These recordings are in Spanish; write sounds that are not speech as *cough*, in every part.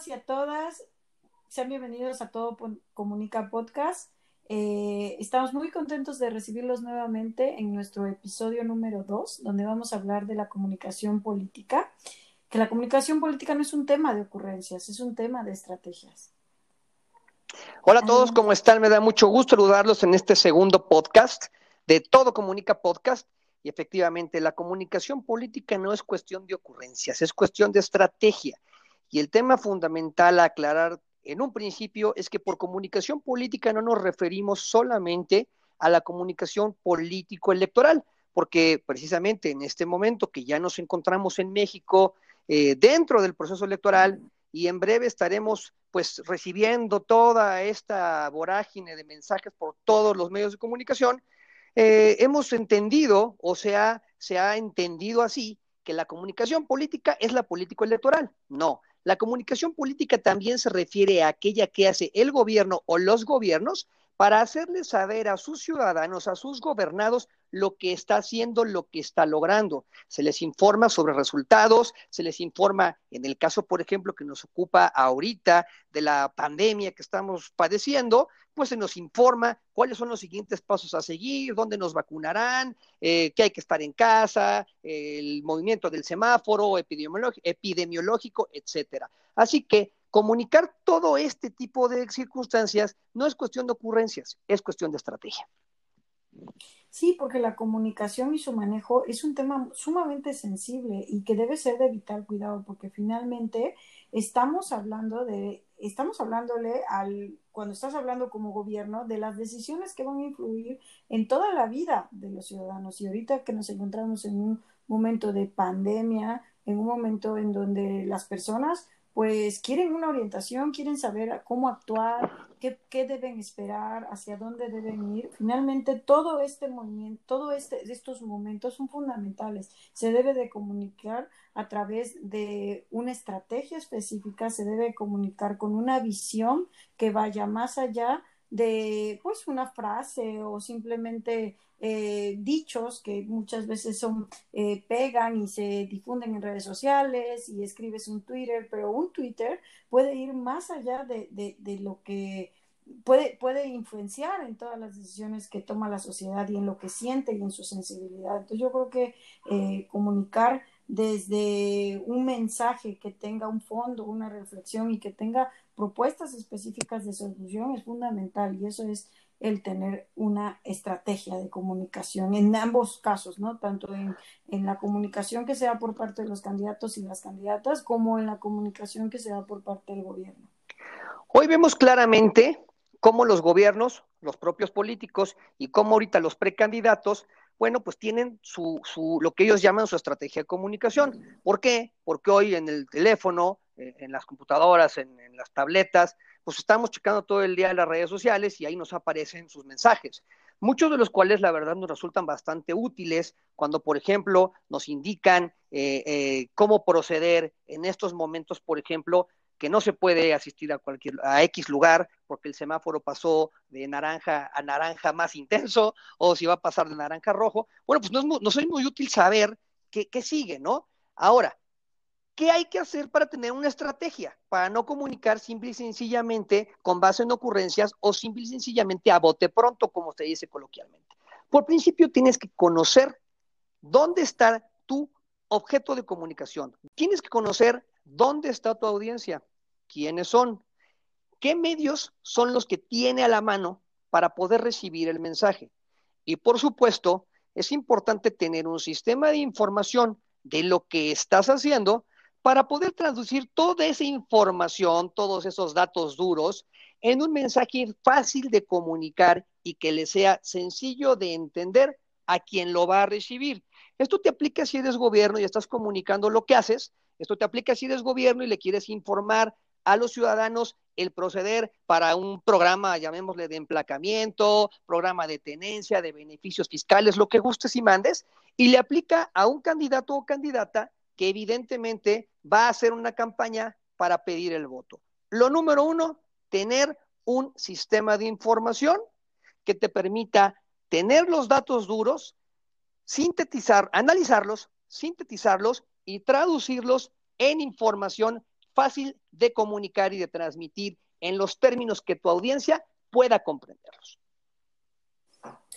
todos y a todas. Sean bienvenidos a Todo Comunica Podcast. Eh, estamos muy contentos de recibirlos nuevamente en nuestro episodio número 2, donde vamos a hablar de la comunicación política. Que la comunicación política no es un tema de ocurrencias, es un tema de estrategias. Hola a todos, ¿cómo están? Me da mucho gusto saludarlos en este segundo podcast de Todo Comunica Podcast. Y efectivamente, la comunicación política no es cuestión de ocurrencias, es cuestión de estrategia. Y el tema fundamental a aclarar en un principio es que por comunicación política no nos referimos solamente a la comunicación político-electoral, porque precisamente en este momento que ya nos encontramos en México eh, dentro del proceso electoral y en breve estaremos pues recibiendo toda esta vorágine de mensajes por todos los medios de comunicación, eh, hemos entendido, o sea, se ha entendido así, que la comunicación política es la político-electoral. No, la comunicación política también se refiere a aquella que hace el gobierno o los gobiernos para hacerles saber a sus ciudadanos, a sus gobernados, lo que está haciendo, lo que está logrando. Se les informa sobre resultados, se les informa, en el caso, por ejemplo, que nos ocupa ahorita de la pandemia que estamos padeciendo, pues se nos informa cuáles son los siguientes pasos a seguir, dónde nos vacunarán, eh, que hay que estar en casa, el movimiento del semáforo epidemiológico, epidemiológico, etcétera. Así que comunicar todo este tipo de circunstancias no es cuestión de ocurrencias, es cuestión de estrategia. Sí, porque la comunicación y su manejo es un tema sumamente sensible y que debe ser de vital cuidado, porque finalmente estamos hablando de, estamos hablándole al, cuando estás hablando como gobierno, de las decisiones que van a influir en toda la vida de los ciudadanos. Y ahorita que nos encontramos en un momento de pandemia, en un momento en donde las personas pues quieren una orientación, quieren saber cómo actuar, qué, deben esperar, hacia dónde deben ir. Finalmente, todo este movimiento, todos este, estos momentos son fundamentales. Se debe de comunicar a través de una estrategia específica, se debe comunicar con una visión que vaya más allá de pues una frase o simplemente eh, dichos que muchas veces son eh, pegan y se difunden en redes sociales y escribes un Twitter, pero un Twitter puede ir más allá de, de, lo que puede, puede influenciar en todas las decisiones que toma la sociedad y en lo que siente y en su sensibilidad. Entonces yo creo que eh, comunicar desde un mensaje que tenga un fondo, una reflexión y que tenga propuestas específicas de solución es fundamental y eso es el tener una estrategia de comunicación en ambos casos, ¿no? Tanto en, en, la comunicación que sea por parte de los candidatos y las candidatas, como en la comunicación que sea por parte del gobierno. Hoy vemos claramente cómo los gobiernos, los propios políticos y cómo ahorita los precandidatos, bueno, pues tienen su, su, lo que ellos llaman su estrategia de comunicación. ¿Por qué? Porque hoy en el teléfono, eh, en las computadoras, en, las tabletas, pues estamos checando todo el día las redes sociales y ahí nos aparecen sus mensajes. Muchos de los cuales la verdad nos resultan bastante útiles cuando, por ejemplo, nos indican eh, eh, cómo proceder en estos momentos, por ejemplo, que no se puede asistir a cualquier a X lugar porque el semáforo pasó de naranja a naranja más intenso o si va a pasar de naranja a rojo. Bueno, pues no es muy útil saber qué, qué sigue, ¿no? Ahora, ¿Qué hay que hacer para tener una estrategia? Para no comunicar simple y sencillamente con base en ocurrencias o simple y sencillamente a bote pronto, como se dice coloquialmente. Por principio, tienes que conocer dónde está tu objeto de comunicación. Tienes que conocer dónde está tu audiencia, quiénes son, qué medios son los que tiene a la mano para poder recibir el mensaje. Y por supuesto, es importante tener un sistema de información de lo que estás haciendo para poder traducir toda esa información, todos esos datos duros, en un mensaje fácil de comunicar y que le sea sencillo de entender a quien lo va a recibir. Esto te aplica si eres gobierno y estás comunicando lo que haces. Esto te aplica si eres gobierno y le quieres informar a los ciudadanos el proceder para un programa, llamémosle de emplacamiento, programa de tenencia, de beneficios fiscales, lo que gustes y mandes, y le aplica a un candidato o candidata que evidentemente va a hacer una campaña para pedir el voto. Lo número uno, tener un sistema de información que te permita tener los datos duros, sintetizar, analizarlos, sintetizarlos y traducirlos en información fácil de comunicar y de transmitir en los términos que tu audiencia pueda comprenderlos.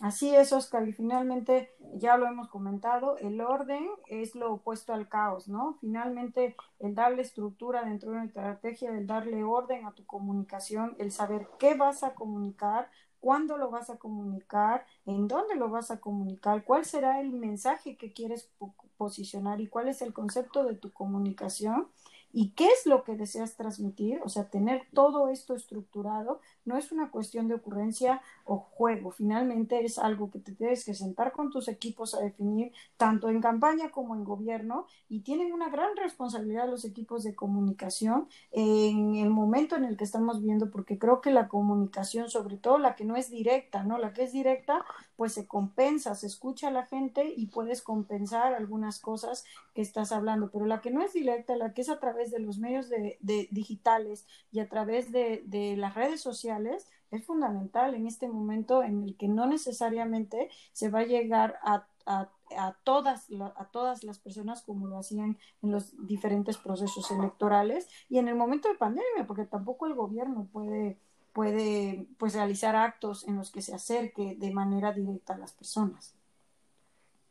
Así es, Oscar, y finalmente ya lo hemos comentado, el orden es lo opuesto al caos, ¿no? Finalmente, el darle estructura dentro de una estrategia, el darle orden a tu comunicación, el saber qué vas a comunicar, cuándo lo vas a comunicar, en dónde lo vas a comunicar, cuál será el mensaje que quieres posicionar y cuál es el concepto de tu comunicación y qué es lo que deseas transmitir, o sea, tener todo esto estructurado no es una cuestión de ocurrencia o juego, finalmente es algo que te tienes que sentar con tus equipos a definir, tanto en campaña como en gobierno, y tienen una gran responsabilidad los equipos de comunicación en el momento en el que estamos viendo, porque creo que la comunicación, sobre todo la que no es directa, ¿no? La que es directa, pues se compensa, se escucha a la gente y puedes compensar algunas cosas que estás hablando, pero la que no es directa, la que es a través de los medios de, digitales y a través de, las redes sociales, es fundamental en este momento en el que no necesariamente se va a llegar a, a, a, todas, a todas las personas como lo hacían en los diferentes procesos electorales y en el momento de pandemia, porque tampoco el gobierno puede, puede pues, realizar actos en los que se acerque de manera directa a las personas.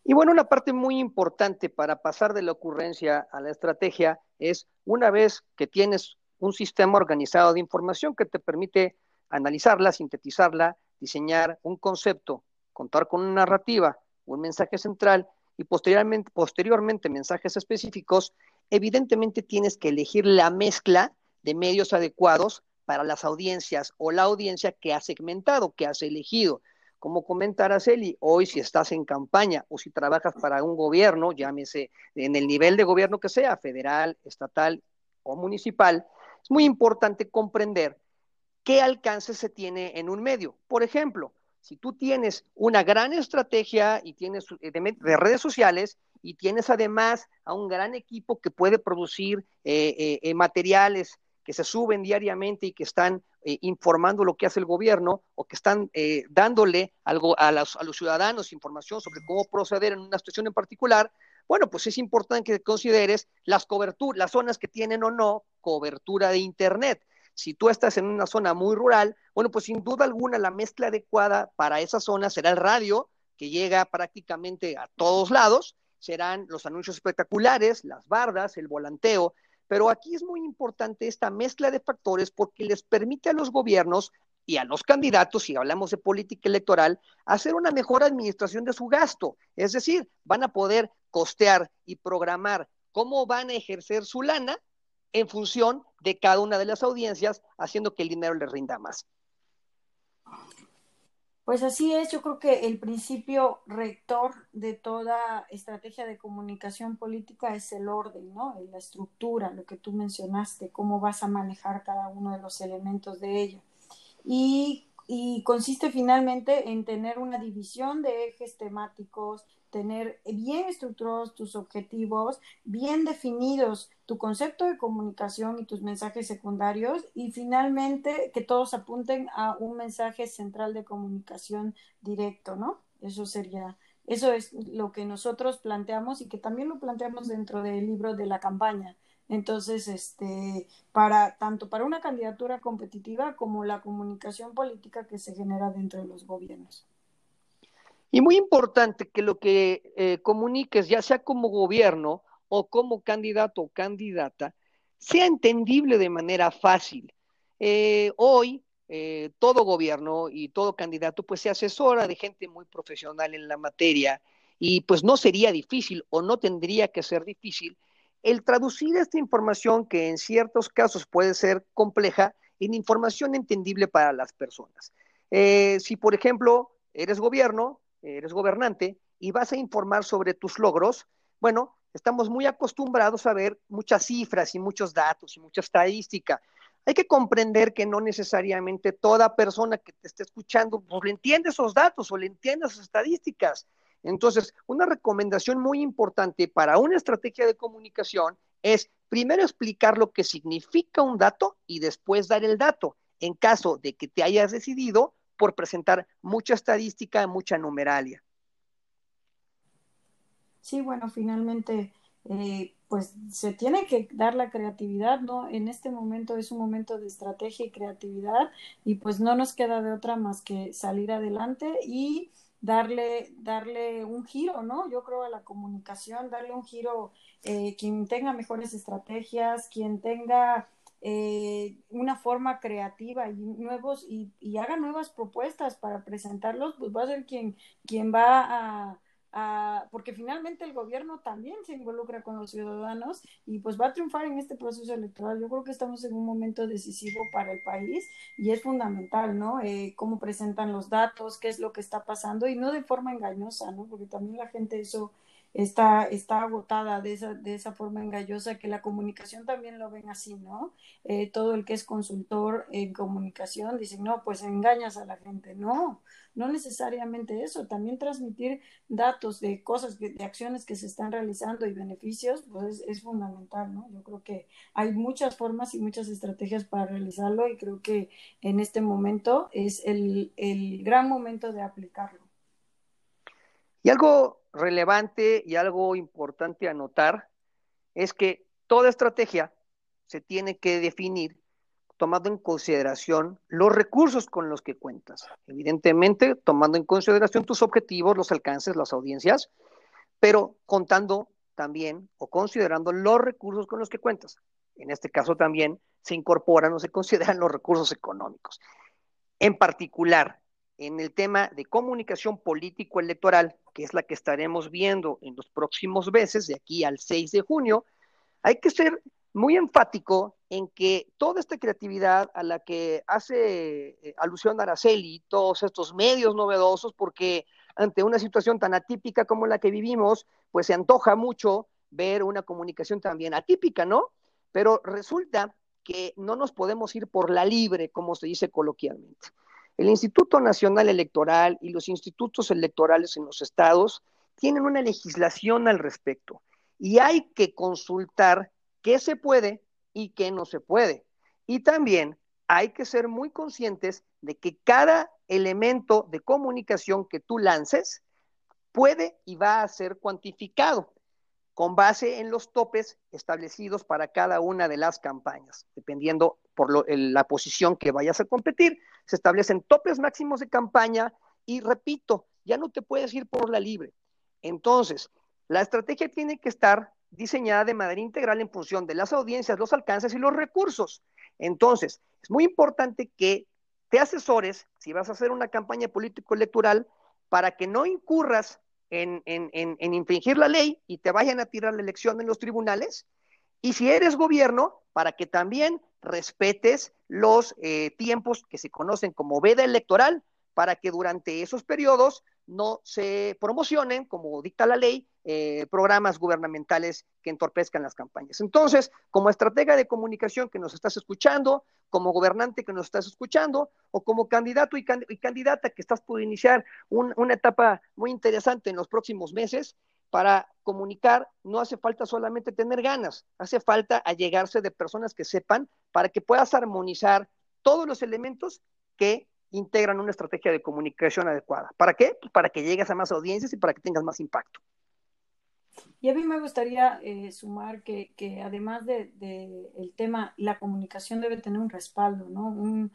Y bueno, una parte muy importante para pasar de la ocurrencia a la estrategia es una vez que tienes un sistema organizado de información que te permite analizarla, sintetizarla, diseñar un concepto, contar con una narrativa, un mensaje central y posteriormente, posteriormente mensajes específicos, evidentemente tienes que elegir la mezcla de medios adecuados para las audiencias o la audiencia que has segmentado, que has elegido. Como comenta Araceli, hoy si estás en campaña o si trabajas para un gobierno, llámese en el nivel de gobierno que sea, federal, estatal o municipal, es muy importante comprender qué alcance se tiene en un medio. Por ejemplo, si tú tienes una gran estrategia y tienes eh, de, redes sociales y tienes además a un gran equipo que puede producir eh, eh, materiales que se suben diariamente y que están informando lo que hace el gobierno o que están dándole algo a, los, a los ciudadanos información sobre cómo proceder en una situación en particular, bueno, pues es importante que consideres las coberturas, las zonas que tienen o no cobertura de Internet. Si tú estás en una zona muy rural, bueno, pues sin duda alguna la mezcla adecuada para esa zona será el radio, que llega prácticamente a todos lados, serán los anuncios espectaculares, las bardas, el volanteo, pero aquí es muy importante esta mezcla de factores porque les permite a los gobiernos y a los candidatos, si hablamos de política electoral, hacer una mejor administración de su gasto. Es decir, van a poder costear y programar cómo van a ejercer su lana en función de cada una de las audiencias, haciendo que el dinero les rinda más. Pues así es, yo creo que el principio rector de toda estrategia de comunicación política es el orden, ¿no? La estructura, lo que tú mencionaste, cómo vas a manejar cada uno de los elementos de ello. Y, y consiste finalmente en tener una división de ejes temáticos, tener bien estructurados tus objetivos, bien definidos tu concepto de comunicación y tus mensajes secundarios y finalmente que todos apunten a un mensaje central de comunicación directo, ¿no? Eso sería, eso es lo que nosotros planteamos y que también lo planteamos dentro del libro de la campaña. Entonces, este, para tanto para una candidatura competitiva como la comunicación política que se genera dentro de los gobiernos. Y muy importante que lo que eh, comuniques, ya sea como gobierno o como candidato o candidata, sea entendible de manera fácil. Eh, hoy, eh, todo gobierno y todo candidato, pues se asesora de gente muy profesional en la materia y pues no sería difícil o no tendría que ser difícil el traducir esta información que en ciertos casos puede ser compleja en información entendible para las personas. si, por ejemplo, eres gobierno, eres gobernante y vas a informar sobre tus logros, bueno, estamos muy acostumbrados a ver muchas cifras y muchos datos y mucha estadística. Hay que comprender que no necesariamente toda persona que te esté escuchando pues, le entiende esos datos o le entiende esas estadísticas. Entonces, una recomendación muy importante para una estrategia de comunicación es primero explicar lo que significa un dato y después dar el dato. En caso de que te hayas decidido por presentar mucha estadística, mucha numeralia. Sí, bueno, finalmente eh, pues se tiene que dar la creatividad, ¿no? En este momento es un momento de estrategia y creatividad y pues no nos queda de otra más que salir adelante y darle, darle un giro, ¿no? Yo creo a la comunicación, darle un giro, eh, quien tenga mejores estrategias, quien tenga eh, una forma creativa y nuevos y, y, haga nuevas propuestas para presentarlos, pues va a ser quien, quien va a, porque finalmente el gobierno también se involucra con los ciudadanos y pues va a triunfar en este proceso electoral. Yo creo que estamos en un momento decisivo para el país y es fundamental, ¿no? Eh, cómo presentan los datos, qué es lo que está pasando y no de forma engañosa, ¿no? Porque también la gente eso está, está agotada de esa, de esa forma engañosa, que la comunicación también lo ven así, ¿no? Eh, todo el que es consultor en comunicación dice, no, pues engañas a la gente. No, no necesariamente eso, también transmitir datos de cosas, de acciones que se están realizando y beneficios, pues es, fundamental, ¿no? Yo creo que hay muchas formas y muchas estrategias para realizarlo y creo que en este momento es el, el gran momento de aplicarlo. Y algo relevante y algo importante a notar es que toda estrategia se tiene que definir tomando en consideración los recursos con los que cuentas. Evidentemente, tomando en consideración tus objetivos, los alcances, las audiencias, pero contando también o considerando los recursos con los que cuentas. En este caso también se incorporan o se consideran los recursos económicos. En particular, en el tema de comunicación político-electoral, que es la que estaremos viendo en los próximos meses, de aquí al 6 de junio, hay que ser muy enfático en que toda esta creatividad a la que hace eh, alusión Araceli, todos estos medios novedosos, porque ante una situación tan atípica como la que vivimos, pues se antoja mucho ver una comunicación también atípica, ¿no? Pero resulta que no nos podemos ir por la libre, como se dice coloquialmente. El Instituto Nacional Electoral y los institutos electorales en los estados tienen una legislación al respecto y hay que consultar qué se puede y qué no se puede. Y también hay que ser muy conscientes de que cada elemento de comunicación que tú lances puede y va a ser cuantificado con base en los topes establecidos para cada una de las campañas, dependiendo por la posición que vayas a competir. Se establecen topes máximos de campaña y repito, ya no te puedes ir por la libre. Entonces, la estrategia tiene que estar diseñada de manera integral en función de las audiencias, los alcances y los recursos. Entonces, es muy importante que te asesores si vas a hacer una campaña político-electoral para que no incurras en, infringir la ley y te vayan a tirar la elección en los tribunales. Y si eres gobierno, para que también respetes los eh, tiempos que se conocen como veda electoral, para que durante esos periodos no se promocionen, como dicta la ley, eh, programas gubernamentales que entorpezcan las campañas. Entonces, como estratega de comunicación que nos estás escuchando, como gobernante que nos estás escuchando, o como candidato y, candidata que estás por iniciar una etapa muy interesante en los próximos meses, para comunicar no hace falta solamente tener ganas, hace falta allegarse de personas que sepan para que puedas armonizar todos los elementos que integran una estrategia de comunicación adecuada. ¿Para qué? Pues para que llegues a más audiencias y para que tengas más impacto. Y a mí me gustaría eh, sumar que, que además del de, el tema, la comunicación debe tener un respaldo, ¿no? Un,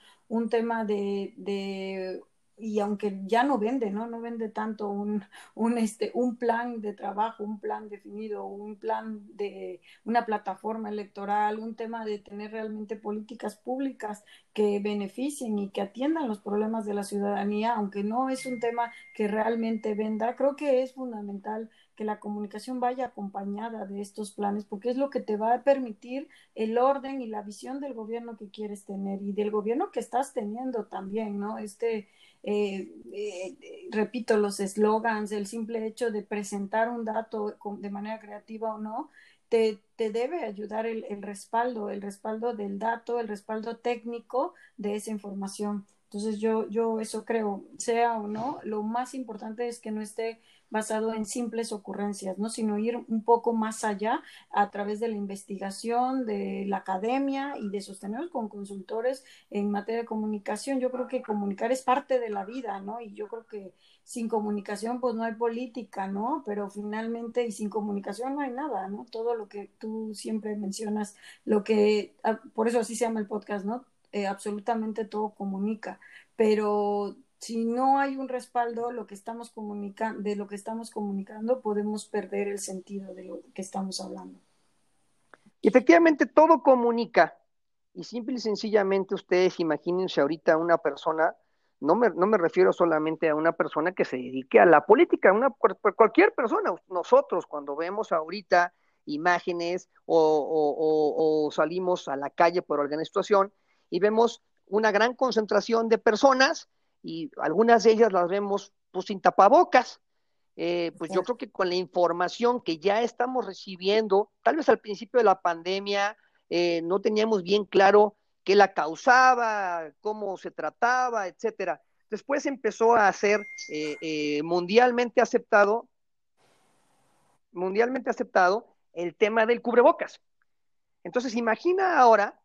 tema de y aunque ya no vende, ¿no? No vende tanto un, un, este, un plan de trabajo, un plan definido, un plan de una plataforma electoral, un tema de tener realmente políticas públicas que beneficien y que atiendan los problemas de la ciudadanía, aunque no es un tema que realmente venda, creo que es fundamental que la comunicación vaya acompañada de estos planes, porque es lo que te va a permitir el orden y la visión del gobierno que quieres tener y del gobierno que estás teniendo también, ¿no? Este, eh, eh, repito, los eslogans, el simple hecho de presentar un dato de manera creativa o no, te, te debe ayudar el, el respaldo, el respaldo del dato, el respaldo técnico de esa información. Entonces yo, yo eso creo, sea o no, lo más importante es que no esté basado en simples ocurrencias, ¿no? Sino ir un poco más allá a través de la investigación, de la academia y de sostenernos con consultores en materia de comunicación. Yo creo que comunicar es parte de la vida, ¿no? Y yo creo que sin comunicación pues no hay política, ¿no? Pero finalmente y sin comunicación no hay nada, ¿no? Todo lo que tú siempre mencionas, lo que, ah, por eso así se llama el podcast, ¿no? Eh, absolutamente todo comunica, pero si no hay un respaldo lo que estamos de lo que estamos comunicando, podemos perder el sentido de lo que estamos hablando. efectivamente, todo comunica. Y simple y sencillamente ustedes imagínense ahorita una persona, no me, no me refiero solamente a una persona que se dedique a la política, una, cualquier persona, nosotros cuando vemos ahorita imágenes o, o salimos a la calle por alguna situación y vemos una gran concentración de personas y algunas de ellas las vemos pues sin tapabocas. Eh, pues yo creo que con la información que ya estamos recibiendo, tal vez al principio de la pandemia eh, no teníamos bien claro qué la causaba, cómo se trataba, etcétera. Después empezó a ser eh, mundialmente aceptado, mundialmente aceptado el tema del cubrebocas. Entonces, imagina ahora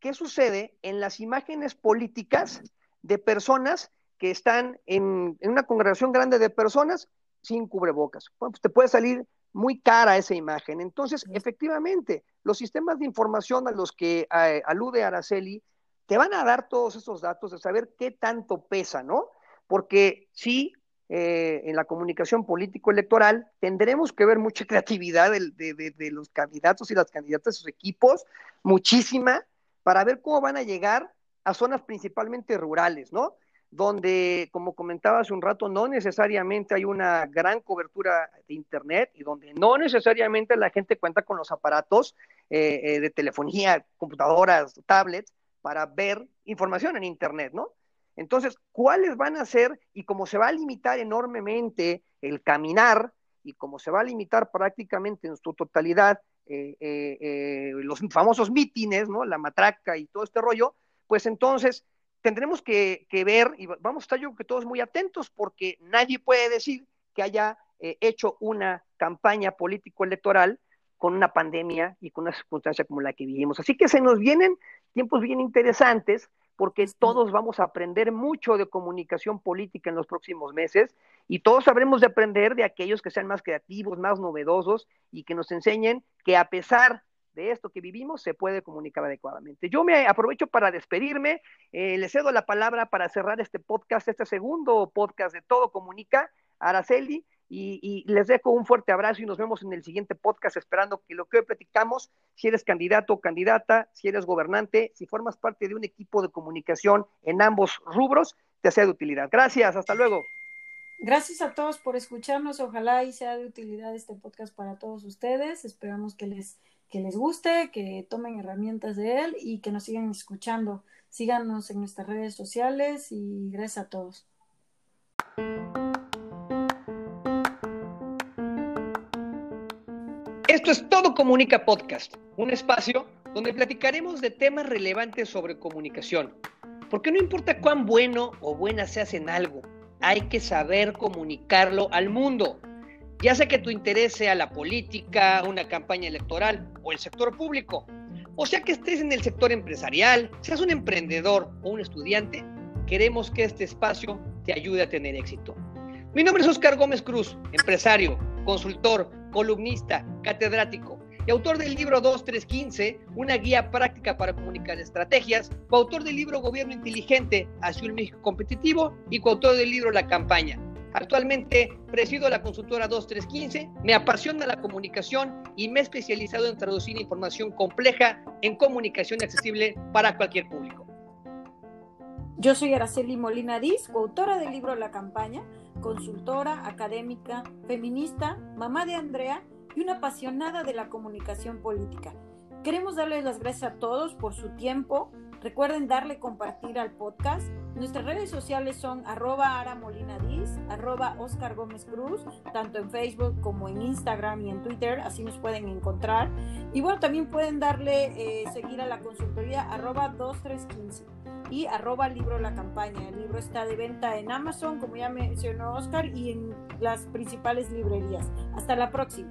qué sucede en las imágenes políticas de personas que están en, una congregación grande de personas sin cubrebocas. Bueno, pues te puede salir muy cara esa imagen. Entonces, efectivamente, los sistemas de información a los que eh, alude Araceli te van a dar todos esos datos de saber qué tanto pesa, ¿no? Porque sí, eh, en la comunicación político-electoral tendremos que ver mucha *laughs* creatividad de, de, los candidatos y las candidatas, sus equipos, muchísima, para ver cómo van a llegar a zonas principalmente rurales, ¿no? Donde, como comentaba hace un rato, no necesariamente hay una gran cobertura de Internet y donde no necesariamente la gente cuenta con los aparatos eh, eh, de telefonía, computadoras, tablets, para ver información en Internet, ¿no? Entonces, ¿cuáles van a ser y cómo se va a limitar enormemente el caminar y cómo se va a limitar prácticamente en su totalidad eh, los famosos mítines, ¿no? La matraca y todo este rollo, pues entonces tendremos que, ver y vamos a estar yo creo que todos muy atentos porque nadie puede decir que haya eh, hecho una campaña político-electoral con una pandemia y con una circunstancia como la que vivimos. Así que se nos vienen tiempos bien interesantes porque todos vamos a aprender mucho de comunicación política en los próximos meses y todos sabremos de aprender de aquellos que sean más creativos, más novedosos y que nos enseñen que a pesar de esto que vivimos se puede comunicar adecuadamente. Yo me aprovecho para despedirme, eh, le cedo la palabra para cerrar este podcast, este segundo podcast de Todo Comunica, Araceli, y, les dejo un fuerte abrazo y nos vemos en el siguiente podcast, esperando que lo que hoy platicamos, si eres candidato o candidata, si eres gobernante, si formas parte de un equipo de comunicación en ambos rubros, te sea de utilidad. Gracias, hasta luego. Gracias a todos por escucharnos. Ojalá y sea de utilidad este podcast para todos ustedes. Esperamos que les que les guste, que tomen herramientas de él y que nos sigan escuchando. Síganos en nuestras redes sociales y gracias a todos. Esto es Todo Comunica Podcast, un espacio donde platicaremos de temas relevantes sobre comunicación. Porque no importa cuán bueno o buena seas en algo, hay que saber comunicarlo al mundo ya sea que tu interés sea la política, una campaña electoral o el sector público, o sea que estés en el sector empresarial, seas un emprendedor o un estudiante, queremos que este espacio te ayude a tener éxito. Mi nombre es Oscar Gómez Cruz, empresario, consultor, columnista, catedrático y autor del libro 2315, una guía práctica para comunicar estrategias, coautor del libro Gobierno Inteligente hacia un México competitivo. Y coautor del libro La Campaña. Actualmente presido la consultora 2315, me apasiona la comunicación y me he especializado en traducir información compleja en comunicación accesible para cualquier público. Yo soy Araceli Molina Diz, coautora del libro La Campaña, consultora, académica, feminista, mamá de Andrea y una apasionada de la comunicación política. Queremos darles las gracias a todos por su tiempo. Recuerden darle compartir al podcast Nuestras redes sociales son arroba Ara Molina Diz, arroba Oscar Gómez Cruz, tanto en Facebook como en Instagram y en Twitter, así nos pueden encontrar. Y bueno, también pueden darle eh, seguir a la consultoría arroba 2315 y arroba libro la campaña. El libro está de venta en Amazon, como ya mencionó Oscar, y en las principales librerías. Hasta la próxima.